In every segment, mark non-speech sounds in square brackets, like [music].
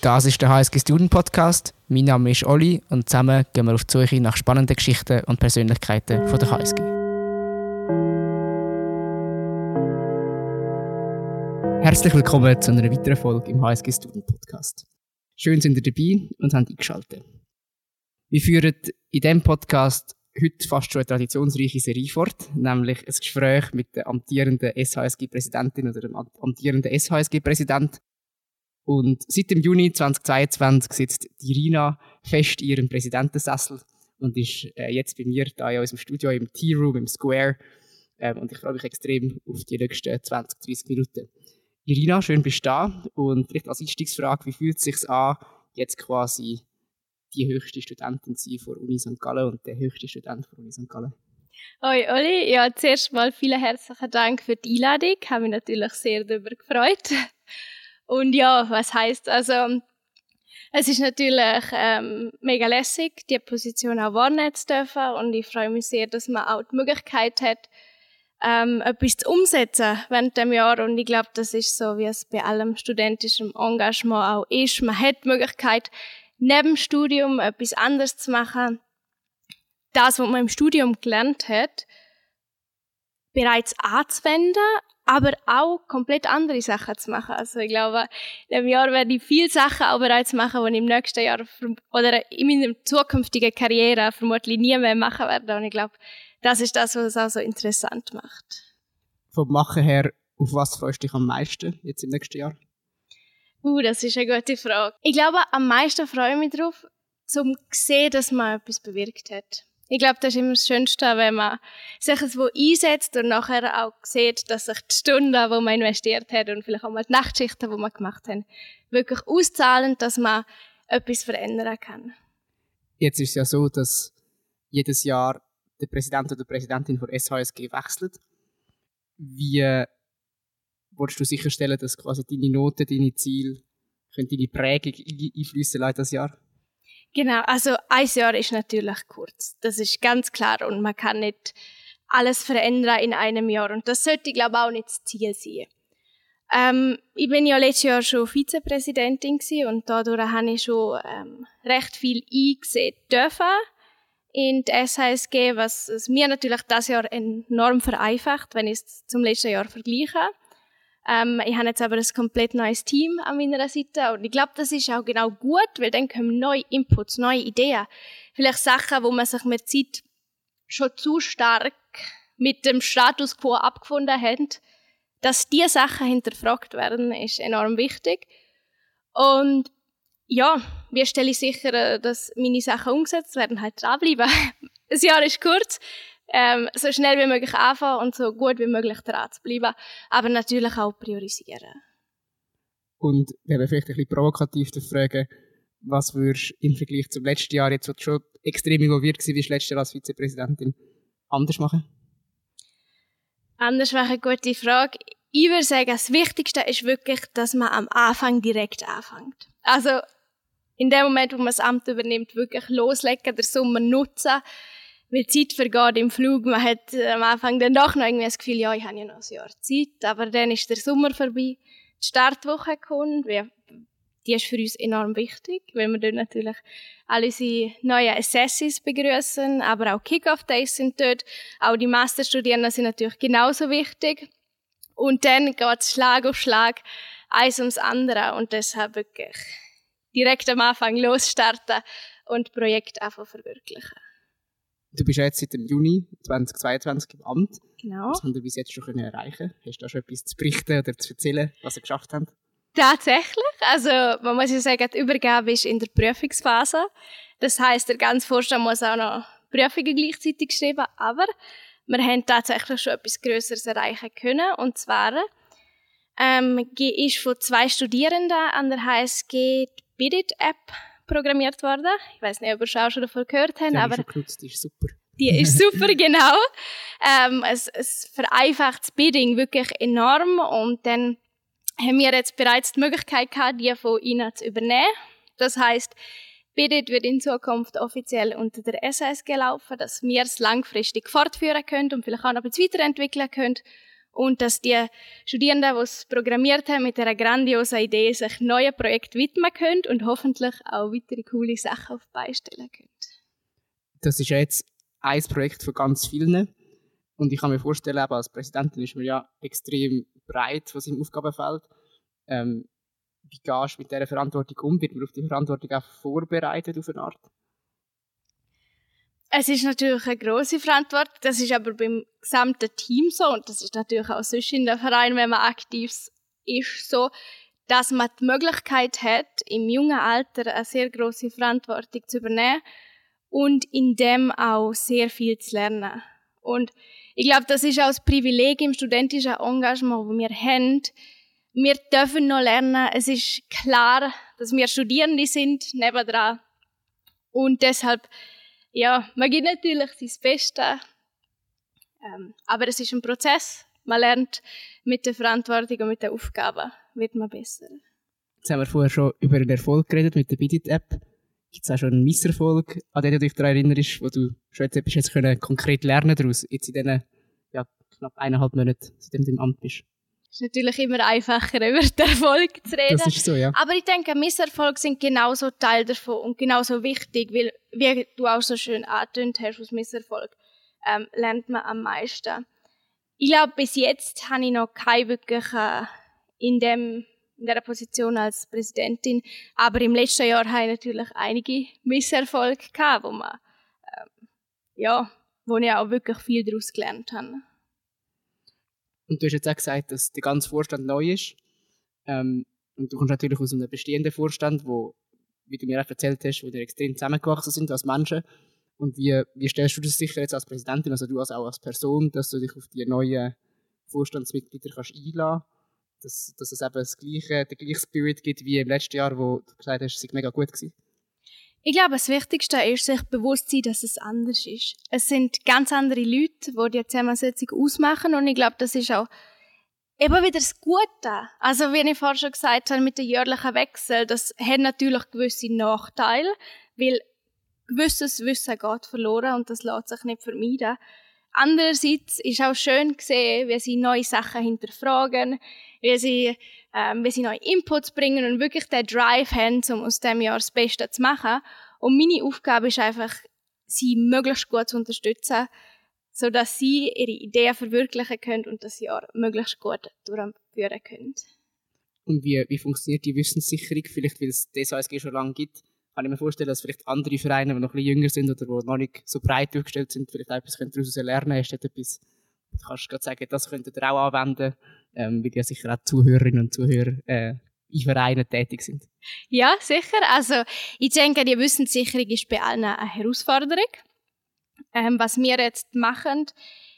Das ist der HSG Student Podcast. Mein Name ist Olli und zusammen gehen wir auf die Suche nach spannenden Geschichten und Persönlichkeiten von der HSG. Herzlich willkommen zu einer weiteren Folge im HSG Student Podcast. Schön sind ihr dabei und habt eingeschaltet. Wir führen in diesem Podcast heute fast schon eine traditionsreiche Serie fort, nämlich ein Gespräch mit der amtierenden SHSG-Präsidentin oder dem amtierenden SHSG-Präsident und seit dem Juni 2022 sitzt die Irina fest in ihrem Präsidentensessel und ist äh, jetzt bei mir da in unserem Studio im Tea Room im Square. Ähm, und ich freue mich extrem auf die nächsten 20, 30 Minuten. Irina, schön bist du da. Und vielleicht als Einstiegsfrage, wie fühlt es sich an, jetzt quasi die höchste Studentin zu sein von Uni St. Gallen und der höchste Student von Uni St. Gallen? Hoi Olli, ja, zuerst mal vielen herzlichen Dank für die Einladung. Ich habe mich natürlich sehr darüber gefreut. Und ja, was heißt also, es ist natürlich ähm, mega lässig, die Position auch wahrnehmen zu dürfen und ich freue mich sehr, dass man auch die Möglichkeit hat, ähm, etwas zu umsetzen während dem Jahr und ich glaube, das ist so, wie es bei allem studentischen Engagement auch ist. Man hat die Möglichkeit, neben dem Studium etwas anderes zu machen. Das, was man im Studium gelernt hat, bereits anzuwenden, aber auch komplett andere Sachen zu machen. Also ich glaube, in diesem Jahr werde ich viele Sachen auch bereits machen, die ich im nächsten Jahr oder in meiner zukünftigen Karriere vermutlich nie mehr machen werde. Und ich glaube, das ist das, was es auch so interessant macht. Vom Machen her, auf was freust du dich am meisten jetzt im nächsten Jahr? Uh, das ist eine gute Frage. Ich glaube, am meisten freue ich mich darauf, zum sehen, dass man etwas bewirkt hat. Ich glaube, das ist immer das Schönste, wenn man sich wo einsetzt und nachher auch sieht, dass sich die Stunden, die man investiert hat und vielleicht auch mal die Nachtschichten, die man gemacht hat, wirklich auszahlen, dass man etwas verändern kann. Jetzt ist es ja so, dass jedes Jahr der Präsident oder die Präsidentin von SHSG wechselt. Wie willst du sicherstellen, dass quasi deine Noten, deine Ziele, deine Prägung einflüssen das Jahr? Genau, also ein Jahr ist natürlich kurz. Das ist ganz klar und man kann nicht alles verändern in einem Jahr und das sollte, glaube ich, auch nicht das Ziel sein. Ähm, ich bin ja letztes Jahr schon Vizepräsidentin und dadurch habe ich schon ähm, recht viel eingesehen dürfen in die SHSG, was es mir natürlich das Jahr enorm vereinfacht, wenn ich es zum letzten Jahr vergleiche. Ähm, ich habe jetzt aber ein komplett neues Team an meiner Seite und ich glaube, das ist auch genau gut, weil dann kommen neue Inputs, neue Ideen. Vielleicht Sachen, wo man sich mit Zeit schon zu stark mit dem Status quo abgefunden hat, dass diese Sachen hinterfragt werden, ist enorm wichtig. Und ja, wie stelle ich sicher, dass meine Sachen umgesetzt werden, halt dranbleiben. [laughs] Das Jahr ist kurz, ähm, so schnell wie möglich anfangen und so gut wie möglich dran zu bleiben, aber natürlich auch priorisieren. Und wenn wir vielleicht ein bisschen provokativ fragen, was würdest du im Vergleich zum letzten Jahr, jetzt wo du schon extrem involviert warst, letztes Jahr als Vizepräsidentin, anders machen? Anders machen, gute Frage. Ich würde sagen, das Wichtigste ist wirklich, dass man am Anfang direkt anfängt. Also, in dem Moment, wo man das Amt übernimmt, wirklich loslegen, der Sommer nutzen, die Zeit vergeht im Flug. Man hat äh, am Anfang dann doch noch irgendwie das Gefühl, ja, ich habe ja noch ein Jahr Zeit. Aber dann ist der Sommer vorbei. Die Startwoche kommt. Die ist für uns enorm wichtig, weil wir dort natürlich alle unsere neuen Assesses begrüßen, aber auch Kick-Off-Days sind dort. Auch die Masterstudierenden sind natürlich genauso wichtig. Und dann geht es Schlag auf Schlag, eins ums andere. Und deshalb wirklich direkt am Anfang losstarten und Projekt einfach verwirklichen. Du bist jetzt seit dem Juni 2022 im Amt. Genau. Was haben wir bis jetzt schon können erreichen Hast du da schon etwas zu berichten oder zu erzählen, was ihr geschafft habt? Tatsächlich. Also, man muss ja sagen, die Übergabe ist in der Prüfungsphase. Das heißt, der ganze Vorstand muss auch noch Prüfungen gleichzeitig schreiben. Aber wir haben tatsächlich schon etwas Größeres erreichen können. Und zwar ähm, ist von zwei Studierenden an der HSG die Bidit-App programmiert worden. Ich weiß nicht, ob ihr auch schon davon gehört habt, die aber schon genutzt, die ist super. Die ist [laughs] super, genau. Ähm, es, es vereinfacht das Bidding wirklich enorm und dann haben wir jetzt bereits die Möglichkeit gehabt, die von ihnen zu übernehmen. Das heißt, Bidit wird in Zukunft offiziell unter der SSG laufen, dass wir es langfristig fortführen können und vielleicht auch noch ein bisschen weiterentwickeln können. Und dass die Studierenden, die es programmiert haben, mit einer grandiosen Idee sich neuen Projekt widmen können und hoffentlich auch weitere coole Sachen auf beistellen können. Das ist jetzt ein Projekt von ganz vielen. Und ich kann mir vorstellen, eben als Präsidentin ist man ja extrem breit von seinem Aufgabenfeld. Ähm, wie gehst du mit dieser Verantwortung um? Wird man auf die Verantwortung auch vorbereitet auf eine Art? Es ist natürlich eine große Verantwortung, das ist aber beim gesamten Team so und das ist natürlich auch sonst in der Verein, wenn man aktiv ist, so, dass man die Möglichkeit hat, im jungen Alter eine sehr große Verantwortung zu übernehmen und in dem auch sehr viel zu lernen. Und ich glaube, das ist auch das Privileg im studentischen Engagement, das wir haben. Wir dürfen noch lernen. Es ist klar, dass wir Studierende sind, nebendran. Und deshalb ja, man gibt natürlich sein Bestes. Ähm, aber es ist ein Prozess. Man lernt mit der Verantwortung und mit den Aufgaben wird man besser. Jetzt haben wir vorher schon über den Erfolg geredet mit der Bidit-App. Gibt es auch schon einen Misserfolg, an den du dich daran erinnerst, wo du schon jetzt etwas jetzt können konkret lernen daraus, jetzt in diesen ja, knapp eineinhalb Monaten, seitdem du im Amt bist? Ist natürlich immer einfacher, [laughs] über den Erfolg zu reden. Das ist so, ja. Aber ich denke, Misserfolge sind genauso Teil davon und genauso wichtig, weil, wie du auch so schön angetönt hast, aus Misserfolg ähm, lernt man am meisten. Ich glaube, bis jetzt habe ich noch keine wirklich äh, in, dem, in dieser Position als Präsidentin, aber im letzten Jahr habe ich natürlich einige Misserfolge gehabt, wo man, ähm, ja, wo ich auch wirklich viel daraus gelernt habe. Und du hast jetzt auch gesagt, dass der ganze Vorstand neu ist. Ähm, und du kommst natürlich aus einem bestehenden Vorstand, wo, wie du mir auch erzählt hast, wo wir extrem zusammengewachsen sind als Menschen. Und wie, wie stellst du das sicher jetzt als Präsidentin, also du als auch als Person, dass du dich auf die neuen Vorstandsmitglieder kannst einladen dass, dass es eben das gleiche, den gleichen Spirit gibt wie im letzten Jahr, wo du gesagt hast, es sei mega gut gewesen? Ich glaube, das Wichtigste ist, sich bewusst zu sein, dass es anders ist. Es sind ganz andere Leute, die die Zusammensetzung ausmachen und ich glaube, das ist auch eben wieder das Gute. Also, wie ich vorhin schon gesagt habe, mit dem jährlichen Wechsel, das hat natürlich gewisse Nachteile, weil gewisses Wissen geht verloren und das lässt sich nicht vermeiden. Andererseits ist auch schön gesehen, wie sie neue Sachen hinterfragen, wie sie, ähm, wie sie neue Inputs bringen und wirklich den Drive haben, um aus dem Jahr das Beste zu machen. Und meine Aufgabe ist einfach, sie möglichst gut zu unterstützen, so dass sie ihre Ideen verwirklichen können und das Jahr möglichst gut durchführen können. Und wie, wie funktioniert die Wissenssicherung? Vielleicht, weil es das ASG schon lange gibt, kann ich mir vorstellen, dass vielleicht andere Vereine, die noch ein bisschen jünger sind oder die noch nicht so breit aufgestellt sind, vielleicht etwas daraus lernen können. Hast du etwas, du kannst gerade sagen, das könntet ihr auch anwenden, ähm, weil ja sicher auch Zuhörerinnen und Zuhörer äh, in Vereinen tätig sind. Ja, sicher. Also ich denke, die Wissenssicherung ist bei allen eine Herausforderung. Ähm, was wir jetzt machen,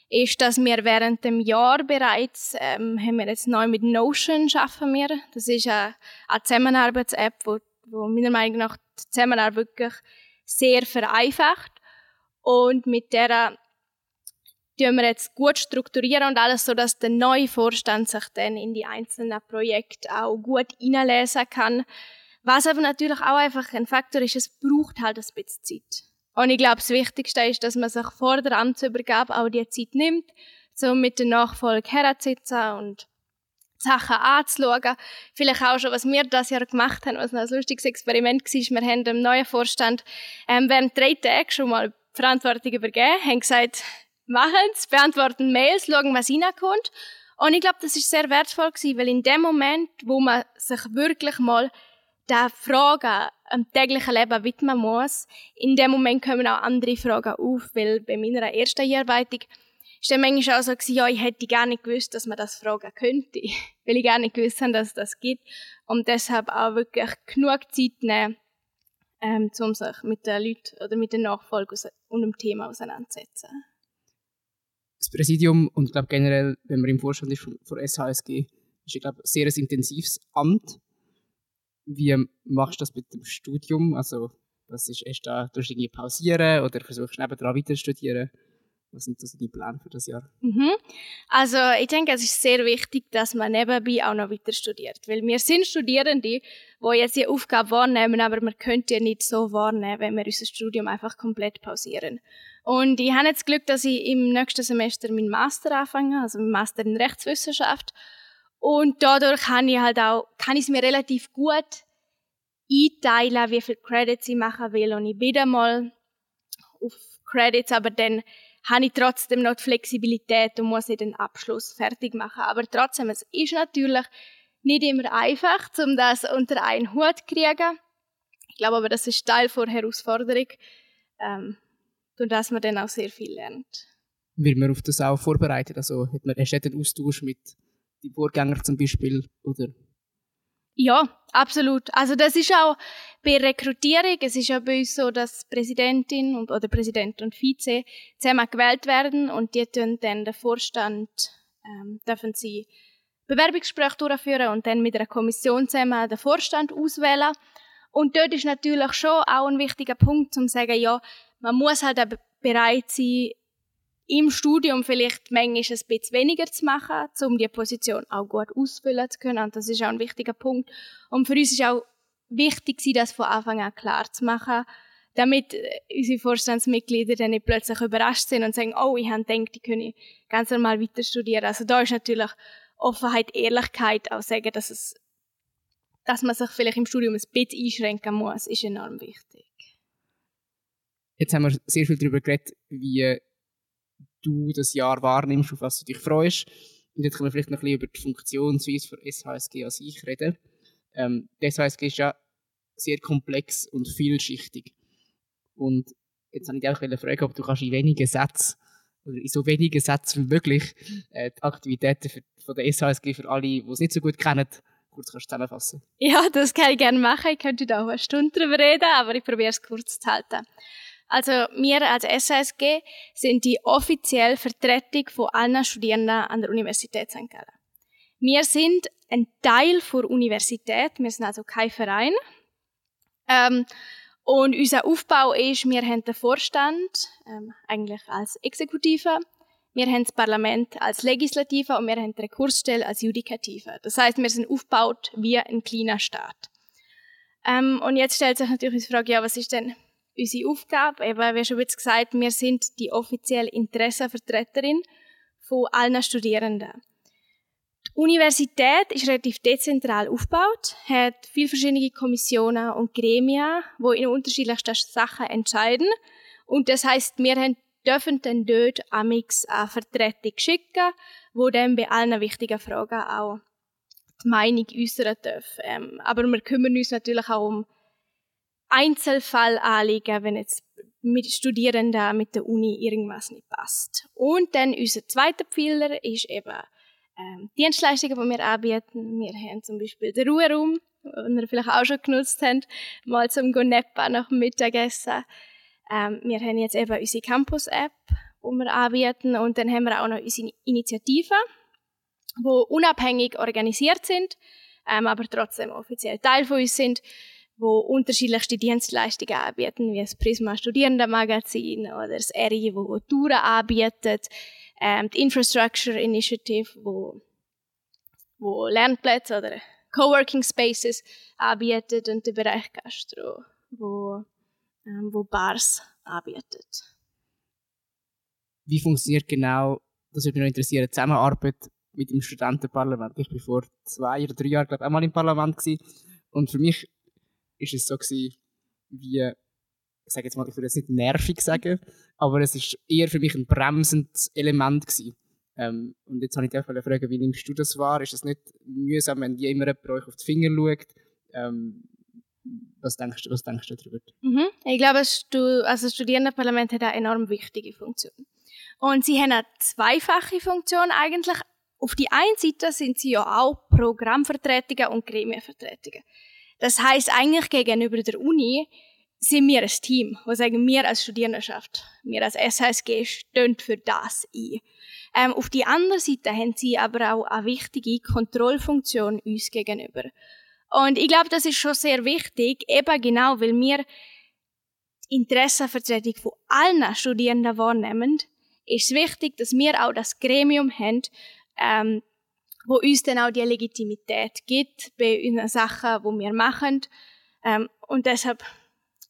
ist, dass wir während dem Jahr bereits, ähm, haben wir jetzt neu mit Notion schaffen wir. Das ist eine, eine Zusammenarbeits-App, wo wo meiner Meinung nach die Zusammenarbeit wirklich sehr vereinfacht. Und mit der tun wir jetzt gut strukturieren und alles, so dass der neue Vorstand sich dann in die einzelnen Projekte auch gut hineinlesen kann. Was aber natürlich auch einfach ein Faktor ist, es braucht halt ein bisschen Zeit. Und ich glaube, das Wichtigste ist, dass man sich vor der Amtsübergabe auch die Zeit nimmt, so mit der Nachfolge herzusitzen und Sachen anzuschauen. Vielleicht auch schon, was wir das Jahr gemacht haben, was ein lustiges Experiment war. Wir haben dem neuen Vorstand ähm, während drei Tagen schon mal Verantwortung übergeben, haben gesagt, machen es, beantworten Mails, schauen, was reinkommt. Und ich glaube, das ist sehr wertvoll gewesen, weil in dem Moment, wo man sich wirklich mal der Frage am täglichen Leben widmen muss, in dem Moment kommen auch andere Fragen auf, weil bei meiner ersten Einarbeitung ist dann manchmal auch so gewesen, ja, ich hätte gar nicht gewusst, dass man das fragen könnte, [laughs] weil ich gar nicht gewusst habe, dass es das gibt. Und deshalb auch wirklich genug Zeit nehmen, ähm, um sich mit den Leuten oder mit den Nachfolgern und dem Thema auseinanderzusetzen. Das Präsidium und ich glaube generell, wenn man im Vorstand ist von, von SHSG, ist ich glaube sehr ein intensives Amt. Wie machst du das mit dem Studium? Also, was ist, erst da, du irgendwie pausieren oder versuchst nebenan weiter zu studieren? Was sind das die Pläne für das Jahr? Mhm. Also ich denke, es ist sehr wichtig, dass man nebenbei auch noch weiter studiert. Weil wir sind Studierende, die jetzt die Aufgabe wahrnehmen, aber wir können ja nicht so wahrnehmen, wenn wir unser Studium einfach komplett pausieren. Und ich habe jetzt Glück, dass ich im nächsten Semester meinen Master anfange, also meinen Master in Rechtswissenschaft. Und dadurch kann ich halt auch, kann ich es mir relativ gut einteilen, wie viel Credits ich machen will. Und ich bin mal auf Credits, aber dann habe ich trotzdem noch die Flexibilität und muss den Abschluss fertig machen. Aber trotzdem, es ist natürlich nicht immer einfach, um das unter einen Hut zu kriegen. Ich glaube aber, das ist Teil der Herausforderung, ähm, durch das man dann auch sehr viel lernt. Wird man auf das auch vorbereitet? Also hat man, du einen Austausch mit den Vorgängern zum Beispiel? Oder? Ja, absolut. Also das ist auch bei Rekrutierung, es ist ja bei uns so, dass Präsidentin und, oder Präsident und Vize zusammen gewählt werden und die tun dann den Vorstand, ähm, dürfen sie Bewerbungsgespräche durchführen und dann mit einer Kommission zusammen den Vorstand auswählen. Und dort ist natürlich schon auch ein wichtiger Punkt, um zu sagen, ja, man muss halt bereit sein, im Studium vielleicht manchmal ein bisschen weniger zu machen, um die Position auch gut ausfüllen zu können. Und das ist auch ein wichtiger Punkt. Und für uns ist auch wichtig, das von Anfang an klar zu machen, damit äh, unsere Vorstandsmitglieder dann nicht plötzlich überrascht sind und sagen, oh, ich habe gedacht, ich könnte ganz normal weiter studieren. Also da ist natürlich Offenheit, Ehrlichkeit auch sagen, dass es dass man sich vielleicht im Studium ein bisschen einschränken muss, ist enorm wichtig. Jetzt haben wir sehr viel darüber geredet, wie du das Jahr wahrnimmst, auf was du dich freust. Und jetzt können wir vielleicht noch ein bisschen über die Funktionsweise von SHSG an sich reden. Ähm, die SHSG ist ja sehr komplex und vielschichtig. Und jetzt habe ich dich auch fragen, ob du kannst in wenigen Sätzen oder in so wenigen Sätzen wie möglich äh, die Aktivitäten für, von der SHSG für alle, die es nicht so gut kennen, kurz kannst zusammenfassen. Ja, das kann ich gerne machen. Ich könnte da auch eine Stunde darüber reden, aber ich probiere es kurz zu halten. Also wir als SSG sind die offizielle Vertretung von allen Studierenden an der Universität St. Gallen. Wir sind ein Teil der Universität, wir sind also kein Verein. Ähm, und unser Aufbau ist, wir haben den Vorstand ähm, eigentlich als Exekutive, wir haben das Parlament als Legislative und wir haben die Rekursstelle als Judikative. Das heißt, wir sind aufgebaut wie ein kleiner Staat. Ähm, und jetzt stellt sich natürlich die Frage, ja, was ist denn unsere Aufgabe, eben, wie schon jetzt gesagt, wir sind die offizielle Interessenvertreterin von allen Studierenden. Die Universität ist relativ dezentral aufgebaut, hat viele verschiedene Kommissionen und Gremien, die in unterschiedlichsten Sachen entscheiden. Und das heißt, wir dürfen dann dort amix eine Vertretung schicken, wo dann bei allen wichtigen Fragen auch die Meinung äußern dürfen. Ähm, aber wir kümmern uns natürlich auch um Einzelfall anliegen, wenn jetzt mit Studierenden mit der Uni irgendwas nicht passt. Und dann unser zweiter Pfeiler ist eben ähm, Dienstleistungen, die wir anbieten. Wir haben zum Beispiel den Ruheraum, den ihr vielleicht auch schon genutzt habt, mal zum Gonepa nach dem Mittagessen. Ähm, wir haben jetzt eben unsere Campus-App, die wir anbieten. Und dann haben wir auch noch unsere Initiativen, die unabhängig organisiert sind, ähm, aber trotzdem offiziell Teil von uns sind wo unterschiedlichste Dienstleistungen anbieten, wie das Prisma Studierendenmagazin oder das ERI, wo Touren anbietet, ähm, die Infrastructure Initiative, wo, wo Lernplätze oder Coworking Spaces anbietet und der Bereich Gastro, wo, ähm, wo Bars anbietet. Wie funktioniert genau, das würde mich noch interessieren, die Zusammenarbeit mit dem Studentenparlament? Ich war vor zwei oder drei Jahren, glaube ich, einmal im Parlament gewesen. und für mich ist es so gewesen, wie, ich sage jetzt mal, ich würde jetzt nicht nervig sagen, aber es ist eher für mich ein bremsendes Element gewesen. Ähm, und jetzt habe ich dich fragen, wie nimmst du das wahr? Ist es nicht mühsam, wenn jemand euch auf die Finger schaut? Ähm, was denkst du, was denkst du darüber? Mhm. Ich glaube, also das Studierendenparlament hat eine enorm wichtige Funktion. Und sie haben eine zweifache Funktion eigentlich. Auf die einen Seite sind sie ja auch Programmvertretungen und Gremienvertretungen. Das heißt eigentlich gegenüber der Uni sind wir ein Team, wo sagen wir als Studierendenschaft, wir als SHSG stehen für das ein. Ähm, auf die andere Seite haben sie aber auch eine wichtige Kontrollfunktion uns gegenüber. Und ich glaube, das ist schon sehr wichtig, eben genau, weil wir Interessenvertretung von allen Studierenden wahrnehmen, ist es wichtig, dass wir auch das Gremium haben, ähm, wo uns dann auch die Legitimität gibt bei unseren Sachen, die wir machen. Ähm, und deshalb,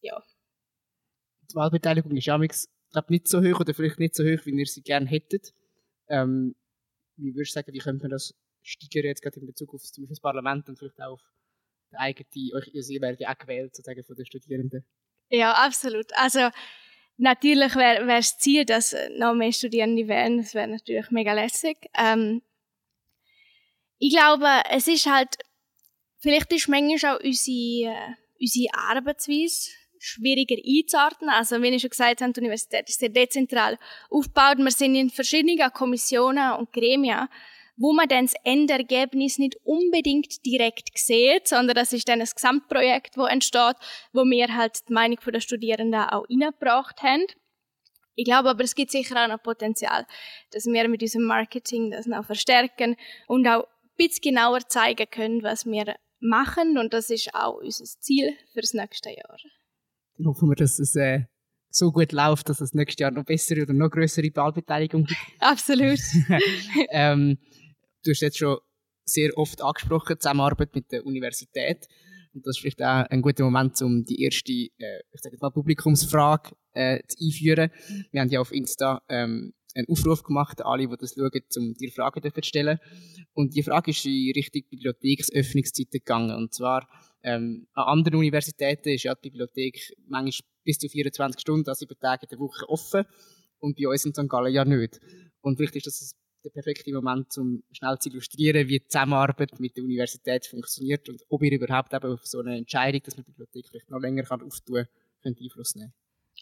ja. Die Wahlbeteiligung ist ja glaube nicht so hoch oder vielleicht nicht so hoch, wie ihr sie gerne hättet. Ähm, wie würdest du sagen, wie könnte man das steigern jetzt gerade in Bezug auf zum Beispiel das Parlament und vielleicht auch auf die eigene, euch, ihr werdet ja auch gewählt sozusagen von den Studierenden. Ja, absolut. Also natürlich wäre wär das Ziel, dass noch mehr Studierende wären. Das wäre natürlich mega lässig. Ähm, ich glaube, es ist halt, vielleicht ist manchmal auch unsere, äh, unsere Arbeitsweise schwieriger einzuordnen. Also, wie ich schon gesagt habe, die Universität ist sehr dezentral aufgebaut. Wir sind in verschiedenen Kommissionen und Gremien, wo man dann das Endergebnis nicht unbedingt direkt sieht, sondern das ist dann ein Gesamtprojekt, wo entsteht, wo wir halt die Meinung der Studierenden auch reingebracht haben. Ich glaube aber, es gibt sicher auch noch Potenzial, dass wir mit unserem Marketing das noch verstärken und auch bisschen genauer zeigen können, was wir machen. Und das ist auch unser Ziel für das nächste Jahr dann hoffen wir, dass es äh, so gut läuft, dass es nächstes Jahr noch bessere oder noch größere Wahlbeteiligung gibt. [laughs] Absolut. [laughs] ähm, du hast jetzt schon sehr oft angesprochen, Zusammenarbeit mit der Universität. Und das ist vielleicht auch ein guter Moment, um die erste, äh, ich sage mal, Publikumsfrage äh, zu einführen. Wir haben ja auf Insta ähm, einen Aufruf gemacht, alle, die das schauen, um dir Fragen zu stellen. Und die Frage ist in Richtung Bibliotheksöffnungszeiten gegangen. Und zwar, ähm, an anderen Universitäten ist ja die Bibliothek manchmal bis zu 24 Stunden, also sieben Tage der Woche offen. Und bei uns in St. Gallen ja nicht. Und vielleicht ist das der perfekte Moment, um schnell zu illustrieren, wie die Zusammenarbeit mit der Universität funktioniert und ob ihr überhaupt eben auf so eine Entscheidung, dass man die Bibliothek vielleicht noch länger kann auftun kann, Einfluss nehmen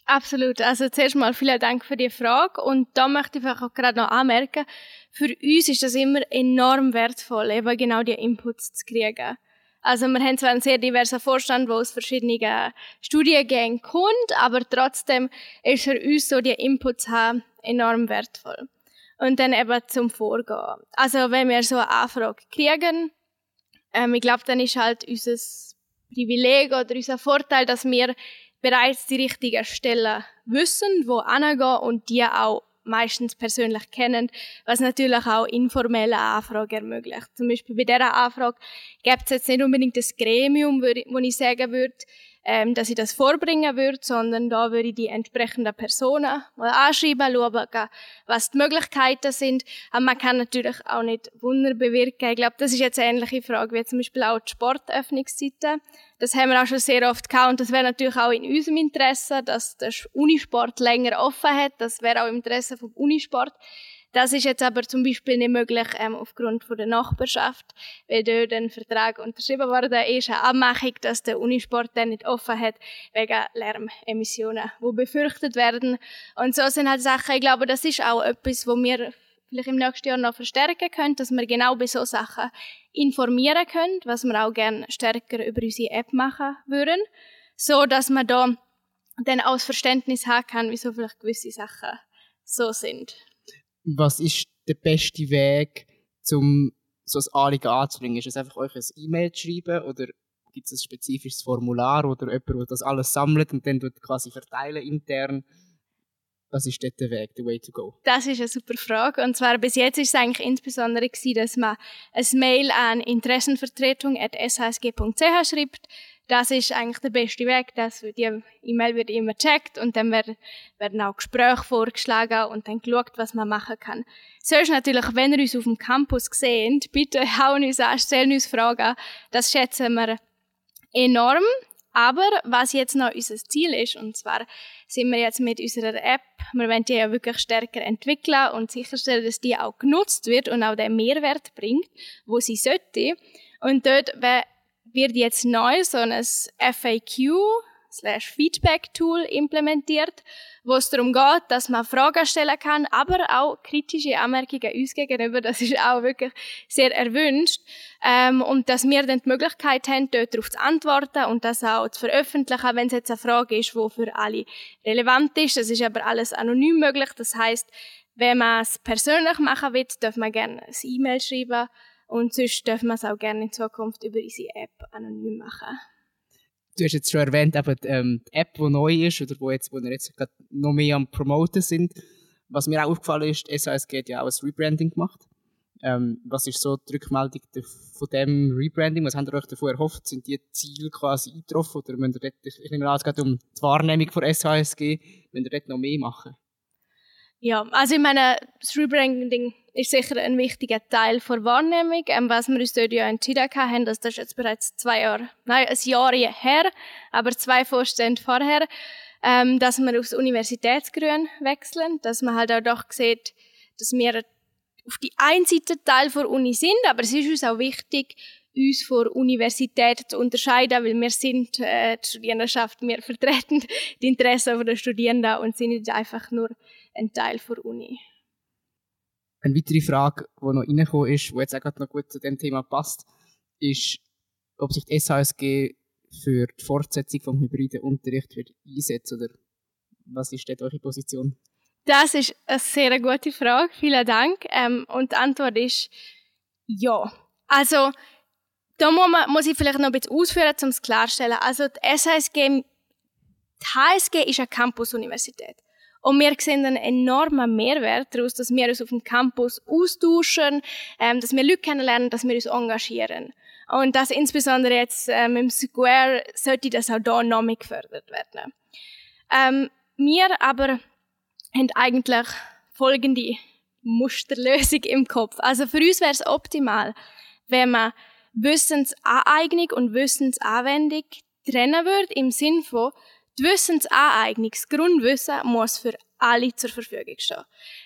Absolut. Also zuerst mal vielen Dank für die Frage. Und da möchte ich auch gerade noch anmerken, für uns ist das immer enorm wertvoll, eben genau die Inputs zu kriegen. Also wir haben zwar einen sehr diversen Vorstand, der aus verschiedenen Studiengängen kommt, aber trotzdem ist für uns so die Inputs haben enorm wertvoll. Und dann eben zum Vorgehen. Also wenn wir so eine Anfrage kriegen, ähm, ich glaube, dann ist halt unser Privileg oder unser Vorteil, dass wir bereits die richtigen Stellen wissen, wo angehen und die auch meistens persönlich kennen, was natürlich auch informelle Anfragen ermöglicht. Zum Beispiel bei dieser Anfrage gibt es jetzt nicht unbedingt das Gremium, wo ich sagen würde, ähm, dass ich das vorbringen würde, sondern da würde ich die entsprechenden Personen mal anschreiben, schauen, was die Möglichkeiten sind. Aber man kann natürlich auch nicht Wunder bewirken. Ich glaube, das ist jetzt eine ähnliche Frage wie zum Beispiel auch die Sportöffnungszeiten. Das haben wir auch schon sehr oft gehabt und das wäre natürlich auch in unserem Interesse, dass der Unisport länger offen hat. Das wäre auch im Interesse vom Unisport. Das ist jetzt aber zum Beispiel nicht möglich ähm, aufgrund von der Nachbarschaft, weil dort ein Vertrag unterschrieben worden ist, eine Abmachung, dass der Unisport dann nicht offen hat wegen Lärmemissionen, die befürchtet werden. Und so sind halt Sachen, ich glaube, das ist auch etwas, wo wir vielleicht im nächsten Jahr noch verstärken können, dass wir genau bei so Sachen informieren können, was wir auch gerne stärker über unsere App machen würden, so dass man da dann auch das Verständnis haben kann, wieso vielleicht gewisse Sachen so sind was ist der beste Weg, um so ein Anliegen anzubringen? Ist es einfach euch ein E-Mail zu schreiben oder gibt es ein spezifisches Formular oder jemand, der das alles sammelt und dann quasi verteilen intern? Was ist dort der Weg, der Way to go? Das ist eine super Frage. Und zwar bis jetzt ist es eigentlich insbesondere gewesen, dass man ein Mail an interessenvertretung.shsg.ch schreibt, das ist eigentlich der beste Weg. Das, die E-Mail wird immer gecheckt und dann werden auch Gespräche vorgeschlagen und dann geschaut, was man machen kann. So ist natürlich, wenn ihr uns auf dem Campus seht, bitte hauen uns an, stellen uns Fragen. Das schätzen wir enorm. Aber was jetzt noch unser Ziel ist, und zwar sind wir jetzt mit unserer App, wir wollen die ja wirklich stärker entwickeln und sicherstellen, dass die auch genutzt wird und auch den Mehrwert bringt, wo sie sollte. Und dort wird jetzt neu so ein FAQ slash Feedback Tool implementiert, wo es darum geht, dass man Fragen stellen kann, aber auch kritische Anmerkungen uns gegenüber. Das ist auch wirklich sehr erwünscht. Ähm, und dass wir dann die Möglichkeit haben, dort darauf zu antworten und das auch zu veröffentlichen, wenn es jetzt eine Frage ist, die für alle relevant ist. Das ist aber alles anonym möglich. Das heißt, wenn man es persönlich machen will, darf man gerne ein E-Mail schreiben und sonst dürfen wir es auch gerne in Zukunft über unsere App anonym machen. Du hast jetzt schon erwähnt, eben die, ähm, die App, die neu ist oder wo, jetzt, wo wir jetzt gerade noch mehr am Promoten sind. Was mir auch aufgefallen ist, SASG hat ja auch ein Rebranding gemacht. Ähm, was ist so die Rückmeldung von dem Rebranding? Was habt ihr euch davon erhofft? Sind die Ziele quasi eingetroffen? Oder müsst ihr dort, ich nehme an, es geht um die Wahrnehmung von SHSG, wenn ihr dort noch mehr machen? Ja, also ich meine, das Rebranding ist sicher ein wichtiger Teil der Wahrnehmung. Ähm, was wir uns dort ja entschieden haben, das ist jetzt bereits zwei Jahre, nein, ein Jahr her, aber zwei Vorstände vorher, ähm, dass wir aufs Universitätsgrün wechseln, dass man halt auch doch sieht, dass wir auf die einen Seite Teil der Uni sind, aber es ist uns auch wichtig, uns von Universität zu unterscheiden, weil wir sind äh, die Studierendenschaft, wir [laughs] vertreten die Interessen der Studierenden und sind nicht einfach nur ein Teil der Uni. Eine weitere Frage, die noch reingekommen ist, die jetzt auch noch gut zu dem Thema passt, ist, ob sich die SHSG für die Fortsetzung vom hybriden Unterricht einsetzt oder was ist dort eure Position? Das ist eine sehr gute Frage, vielen Dank. Ähm, und die Antwort ist ja. Also da muss, man, muss ich vielleicht noch ein bisschen ausführen, um es klarzustellen. Also die SHSG, die HSG ist eine Campus-Universität. Und wir sehen einen enormen Mehrwert daraus, dass wir uns auf dem Campus austauschen, ähm, dass wir Leute kennenlernen, dass wir uns engagieren. Und das insbesondere jetzt ähm, im Square sollte das auch hier noch mehr gefördert werden. Ähm, wir aber haben eigentlich folgende Musterlösung im Kopf. Also für uns wäre es optimal, wenn man Wissensaneignung und Wissensanwendung trennen würde, im Sinn von, die Wissensaneignung, das Grundwissen muss für alle zur Verfügung stehen.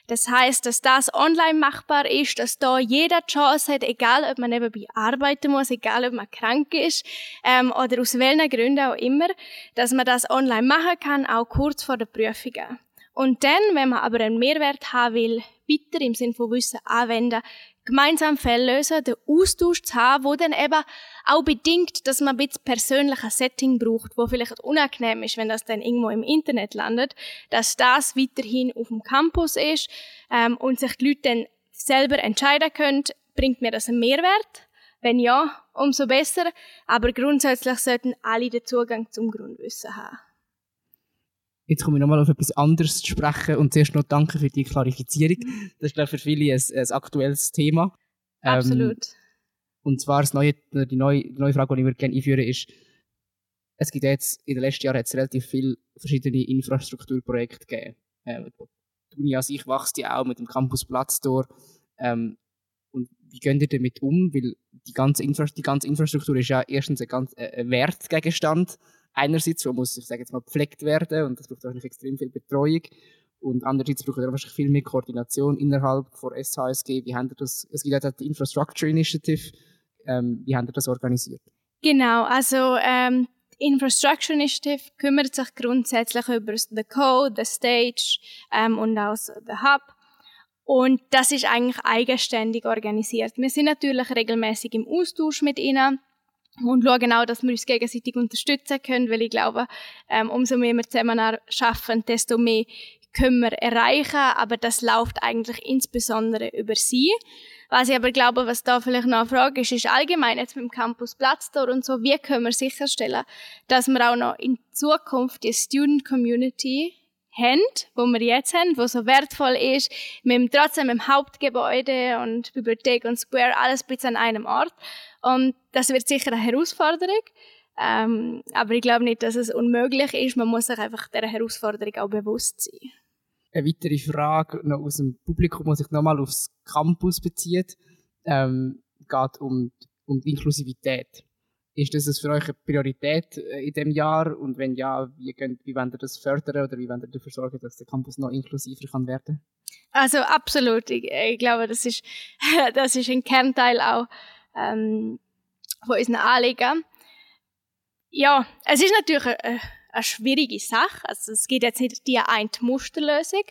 Das heißt, dass das online machbar ist, dass da jeder die Chance hat, egal ob man nebenbei arbeiten muss, egal ob man krank ist ähm, oder aus welchen Gründen auch immer, dass man das online machen kann, auch kurz vor der Prüfungen. Und dann, wenn man aber einen Mehrwert haben will, weiter im Sinn von Wissen anwenden, gemeinsam Fälle lösen, den Austausch zu haben, wo dann eben auch bedingt, dass man ein bisschen persönliches Setting braucht, wo vielleicht unangenehm ist, wenn das dann irgendwo im Internet landet, dass das weiterhin auf dem Campus ist ähm, und sich die Leute dann selber entscheiden können, bringt mir das einen Mehrwert? Wenn ja, umso besser. Aber grundsätzlich sollten alle den Zugang zum Grundwissen haben. Jetzt komme ich nochmal auf etwas anderes zu sprechen und zuerst noch danke für die Klarifizierung. Das ist, glaube ich, für viele ein, ein aktuelles Thema. Ähm, Absolut. Ähm, und zwar das neue, die, neue, die neue Frage, die ich gerne einführen ist, es gibt jetzt, in den letzten Jahren hat es relativ viele verschiedene Infrastrukturprojekte gegeben. Ähm, die Uni an sich wächst ja auch mit dem Campus Platztor. Ähm, und wie geht ihr damit um? Weil die ganze, Infra die ganze Infrastruktur ist ja erstens ein, ganz, äh, ein Wertgegenstand einerseits, wo muss, ich sage jetzt mal, gepflegt werden und das braucht wahrscheinlich extrem viel Betreuung und andererseits braucht er wahrscheinlich viel mehr Koordination innerhalb von SHSG. Wie haben das, es gibt ja die Infrastructure Initiative, ähm, wie haben das organisiert? Genau, also ähm, Infrastructure Initiative kümmert sich grundsätzlich über the Code, the Stage ähm, und auch the Hub. Und das ist eigentlich eigenständig organisiert. Wir sind natürlich regelmäßig im Austausch mit ihnen und schauen auch, dass wir uns gegenseitig unterstützen können, weil ich glaube, ähm, umso mehr wir zusammen arbeiten, desto mehr können wir erreichen, aber das läuft eigentlich insbesondere über sie. Was ich aber glaube, was da vielleicht noch eine Frage ist, ist allgemein jetzt mit dem Campus Platztor und so, wie können wir sicherstellen, dass wir auch noch in Zukunft die Student Community haben, wo wir jetzt haben, wo so wertvoll ist, mit dem, trotzdem im Hauptgebäude und Bibliothek und Square, alles bis an einem Ort. Und das wird sicher eine Herausforderung. Ähm, aber ich glaube nicht, dass es unmöglich ist. Man muss sich einfach dieser Herausforderung auch bewusst sein. Eine weitere Frage noch aus dem Publikum, die sich nochmal aufs Campus bezieht, ähm, geht um, um die Inklusivität. Ist das für euch eine Priorität äh, in diesem Jahr? Und wenn ja, wie, könnt, wie wollt ihr das fördern oder wie wollt ihr dafür sorgen, dass der Campus noch inklusiver kann werden Also absolut. Ich, ich glaube, das ist, [laughs] das ist ein Kernteil auch ähm, von unseren Anliegen. Ja, es ist natürlich eine, eine schwierige Sache. Also es gibt jetzt nicht die eine Musterlösung.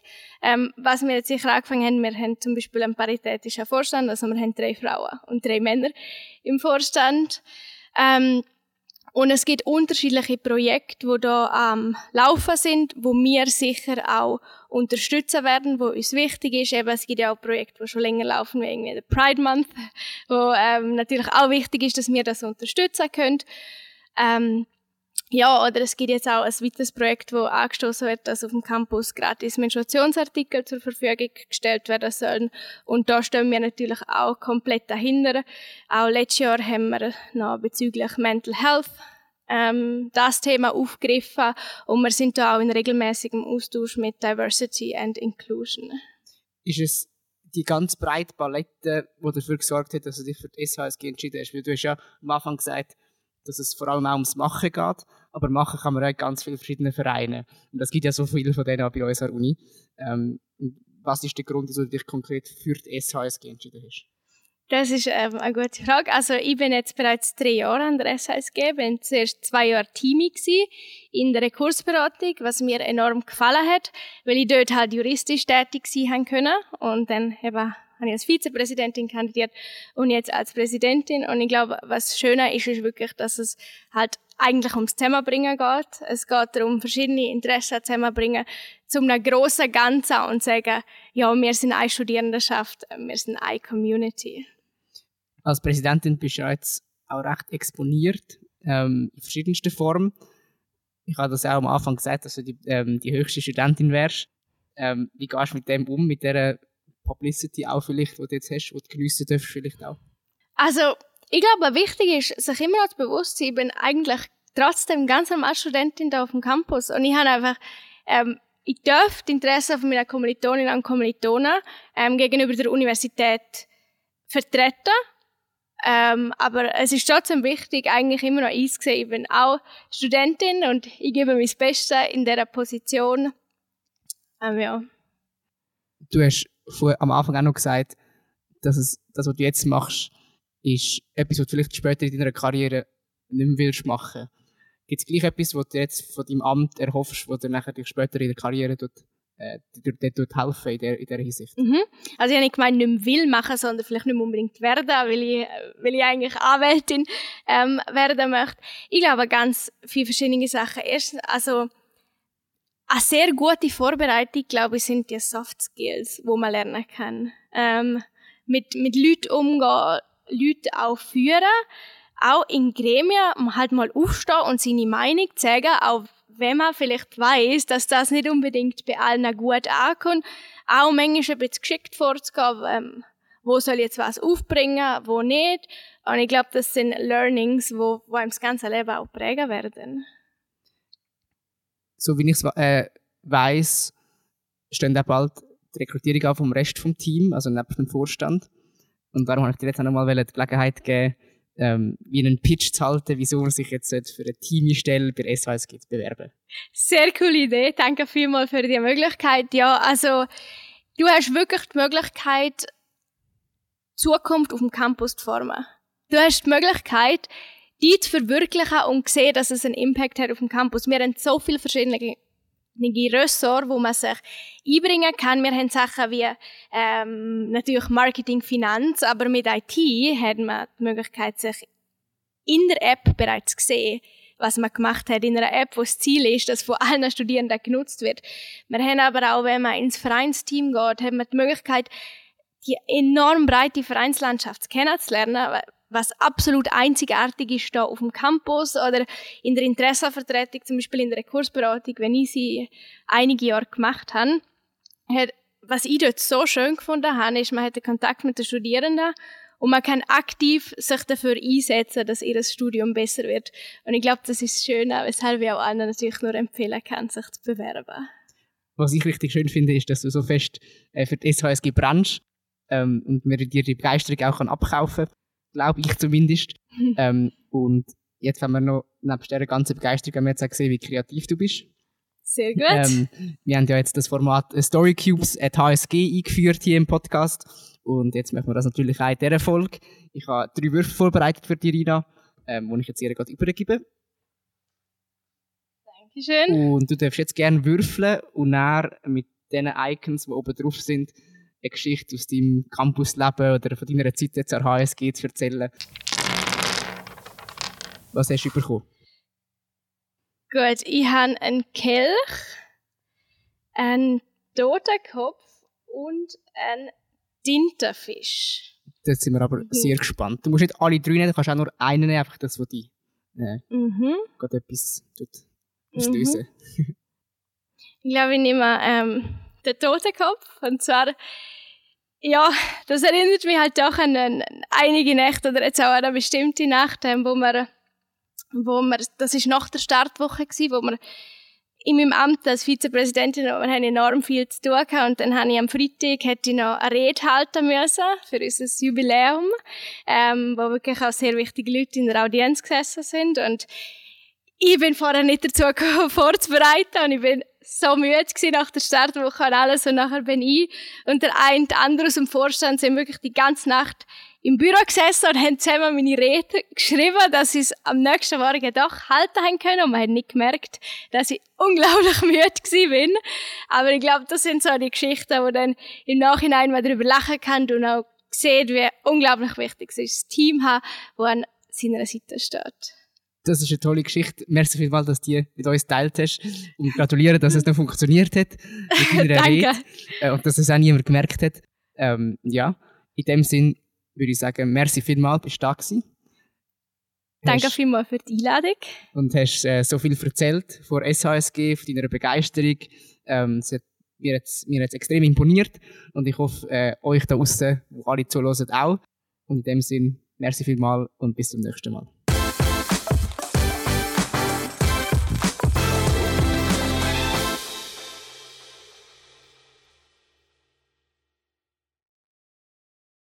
Ähm, was wir jetzt sicher angefangen haben, wir haben zum Beispiel einen paritätischen Vorstand, also wir haben drei Frauen und drei Männer im Vorstand. Ähm, und es gibt unterschiedliche Projekte, die da am Laufen sind, wo wir sicher auch unterstützen werden, wo uns wichtig ist. Eben, es gibt ja auch Projekte, die schon länger laufen, wie irgendwie der Pride Month, wo ähm, natürlich auch wichtig ist, dass wir das unterstützen können. Ähm, ja, oder es gibt jetzt auch ein weiteres Projekt, wo angestoßen wird, dass auf dem Campus gratis Menstruationsartikel zur Verfügung gestellt werden sollen. Und da stehen wir natürlich auch komplett dahinter. Auch letztes Jahr haben wir noch bezüglich Mental Health ähm, das Thema aufgegriffen und wir sind da auch in regelmäßigem Austausch mit Diversity and Inclusion. Ist es die ganz breite Palette, die dafür gesorgt hat, dass du dich für die SHSG entschieden hast? Weil du hast ja am Anfang gesagt, dass es vor allem auch ums Machen geht, aber machen kann man auch ganz viele verschiedene Vereine. Und es gibt ja so viele von denen auch bei unserer Uni. Ähm, was ist der Grund, dass du dich konkret für die SHSG entschieden hast? Das ist ähm, eine gute Frage. Also ich bin jetzt bereits drei Jahre an der SHSG, bin zuerst zwei Jahre Teamie in der Rekursberatung, was mir enorm gefallen hat, weil ich dort halt juristisch tätig sein können und dann eben habe ich als Vizepräsidentin kandidiert und jetzt als Präsidentin und ich glaube, was schöner ist, ist wirklich, dass es halt eigentlich ums Zusammenbringen geht. Es geht darum, verschiedene Interessen zusammenzubringen, zum einem grossen Ganzen und sagen, ja, wir sind eine Studierendenschaft, wir sind eine Community als Präsidentin bist du jetzt auch recht exponiert ähm, in verschiedensten Formen. Ich habe das auch am Anfang gesagt, dass du die, ähm, die höchste Studentin wärst. Ähm, wie gehst du mit dem um, mit der Publicity auch vielleicht, die du jetzt hast, die du geniessen darfst vielleicht auch? Also, ich glaube, wichtig ist, sich immer noch bewusst zu sein, ich bin eigentlich trotzdem ganz normal Studentin da auf dem Campus und ich habe einfach, ähm, ich darf die Interessen von meiner Kommilitoninnen und Kommilitonen ähm, gegenüber der Universität vertreten ähm, aber es ist trotzdem wichtig, eigentlich immer noch eins gesehen, ich bin auch Studentin und ich gebe mein Bestes in dieser Position. Ähm, ja. Du hast vor, am Anfang auch noch gesagt, dass es, das, was du jetzt machst, ist etwas, was du vielleicht später in deiner Karriere nicht mehr willst machen. Gibt es gleich etwas, was du jetzt von deinem Amt erhoffst, was du nachher später in der Karriere tut, äh, dort helfen in der, in der Hinsicht. Mhm. Also ich habe nicht gemeint, nicht mehr will machen, sondern vielleicht nicht mehr unbedingt werden, weil ich, weil ich eigentlich Anwältin ähm, werden möchte. Ich glaube ganz viele verschiedene Sachen. Erstens, also eine sehr gute Vorbereitung, glaube ich, sind die Soft Skills, wo man lernen kann. Ähm, mit, mit Leuten umgehen, Leute auch führen, auch in Gremien halt mal aufstehen und seine Meinung sagen, auch wenn man vielleicht weiß, dass das nicht unbedingt bei allen gut ankommt, auch manchmal ein bisschen geschickt vorzugehen, ähm, wo soll ich jetzt was aufbringen, wo nicht. Und ich glaube, das sind Learnings, wo, wo einem das ganze Leben auch prägen werden. So wie ich es äh, weiss, stehen auch bald die Rekrutierung an vom Rest vom Team, also neben dem Vorstand. Und darum habe ich dir jetzt auch nochmal die Gelegenheit gegeben, ähm, wie einen Pitch zu halten, wieso man sich jetzt für eine Teamstelle bei SOS gibt bewerben. Sehr coole Idee. Danke vielmals für die Möglichkeit. Ja, also du hast wirklich die Möglichkeit, Zukunft auf dem Campus zu formen. Du hast die Möglichkeit, die zu verwirklichen und sehen, dass es einen Impact hat auf dem Campus. Wir haben so viele verschiedene Ressort, wo man sich einbringen kann. Wir haben Sachen wie ähm, natürlich Marketing, Finanz, aber mit IT hat man die Möglichkeit, sich in der App bereits zu sehen, was man gemacht hat in einer App, wo das Ziel ist, dass von allen Studierenden genutzt wird. Wir haben aber auch, wenn man ins Vereinsteam geht, hat man die Möglichkeit, die enorm breite Vereinslandschaft kennenzulernen, was absolut einzigartig ist da auf dem Campus oder in der Interessenvertretung, zum Beispiel in der Rekursberatung, wenn ich sie einige Jahre gemacht habe, was ich dort so schön gefunden habe, ist, man hat den Kontakt mit den Studierenden und man kann aktiv sich dafür einsetzen, dass ihr Studium besser wird. Und ich glaube, das ist schön, weshalb ich auch anderen natürlich nur empfehlen kann, sich zu bewerben. Was ich richtig schön finde, ist, dass du so fest äh, für die SHSG brennst ähm, und mir dir die Begeisterung auch abkaufen kann glaube ich zumindest. [laughs] ähm, und jetzt haben wir noch neben dieser ganzen Begeisterung haben wir jetzt auch gesehen, wie kreativ du bist. Sehr gut. Ähm, wir haben ja jetzt das Format Story Cubes at HSG eingeführt hier im Podcast. Und jetzt machen wir das natürlich auch in dieser Folge. Ich habe drei Würfe vorbereitet für die Rina, ähm, die ich jetzt ihr gerade übergebe. Dankeschön. Und du darfst jetzt gerne würfeln und dann mit den Icons, die oben drauf sind, eine Geschichte aus deinem Campusleben oder von deiner Zeit jetzt an HSG zu erzählen. Was hast du bekommen? Gut, ich habe einen Kelch, einen Totenkopf und einen Tintenfisch. Jetzt sind wir aber mhm. sehr gespannt. Du musst nicht alle drei nehmen, du kannst auch nur einen nehmen, einfach das, was die äh, mhm. gerade etwas tut, auslösen. Mhm. [laughs] ich glaube, ich nehme ähm, den Totenkopf. Und zwar ja, das erinnert mich halt doch an, an einige Nächte oder jetzt auch an eine bestimmte Nacht, wo wir wo wir, das ist nach der Startwoche gewesen, wo wir in meinem Amt als Vizepräsidentin wir haben enorm viel zu tun gehabt. Und dann habe ich am Freitag hätte ich noch eine Rede halten müssen für unser Jubiläum, ähm, wo wirklich auch sehr wichtige Leute in der Audienz gesessen sind. Und ich bin vorher nicht dazu gekommen, [laughs] vorzubereiten. Und ich bin so müde nach der Startwoche und alles und nachher bin ich und der eine und andere aus dem Vorstand sind wirklich die ganze Nacht im Büro gesessen und haben zusammen meine Rede geschrieben, dass sie es am nächsten Morgen doch halten haben können und man hat nicht gemerkt, dass ich unglaublich [laughs] müde gewesen bin. Aber ich glaube, das sind so die Geschichten, wo dann im Nachhinein man darüber lachen kann und auch sieht, wie unglaublich wichtig es ist, das Team haben, das an seiner Seite steht. Das ist eine tolle Geschichte. Merci vielmals, dass du die mit uns teilt hast. Und gratuliere, dass es noch funktioniert hat. Mit deiner [laughs] Rede. Äh, und dass es auch niemand gemerkt hat. Ähm, ja, in dem Sinn würde ich sagen, merci vielmals, bist du da gewesen. Danke hast, vielmals für die Einladung. Und hast äh, so viel erzählt vor SHSG, von deiner Begeisterung. Ähm, es hat mir jetzt, mir jetzt extrem imponiert und ich hoffe, äh, euch da draußen, wo alle zuhören, auch. Und in dem Sinn, merci vielmals und bis zum nächsten Mal.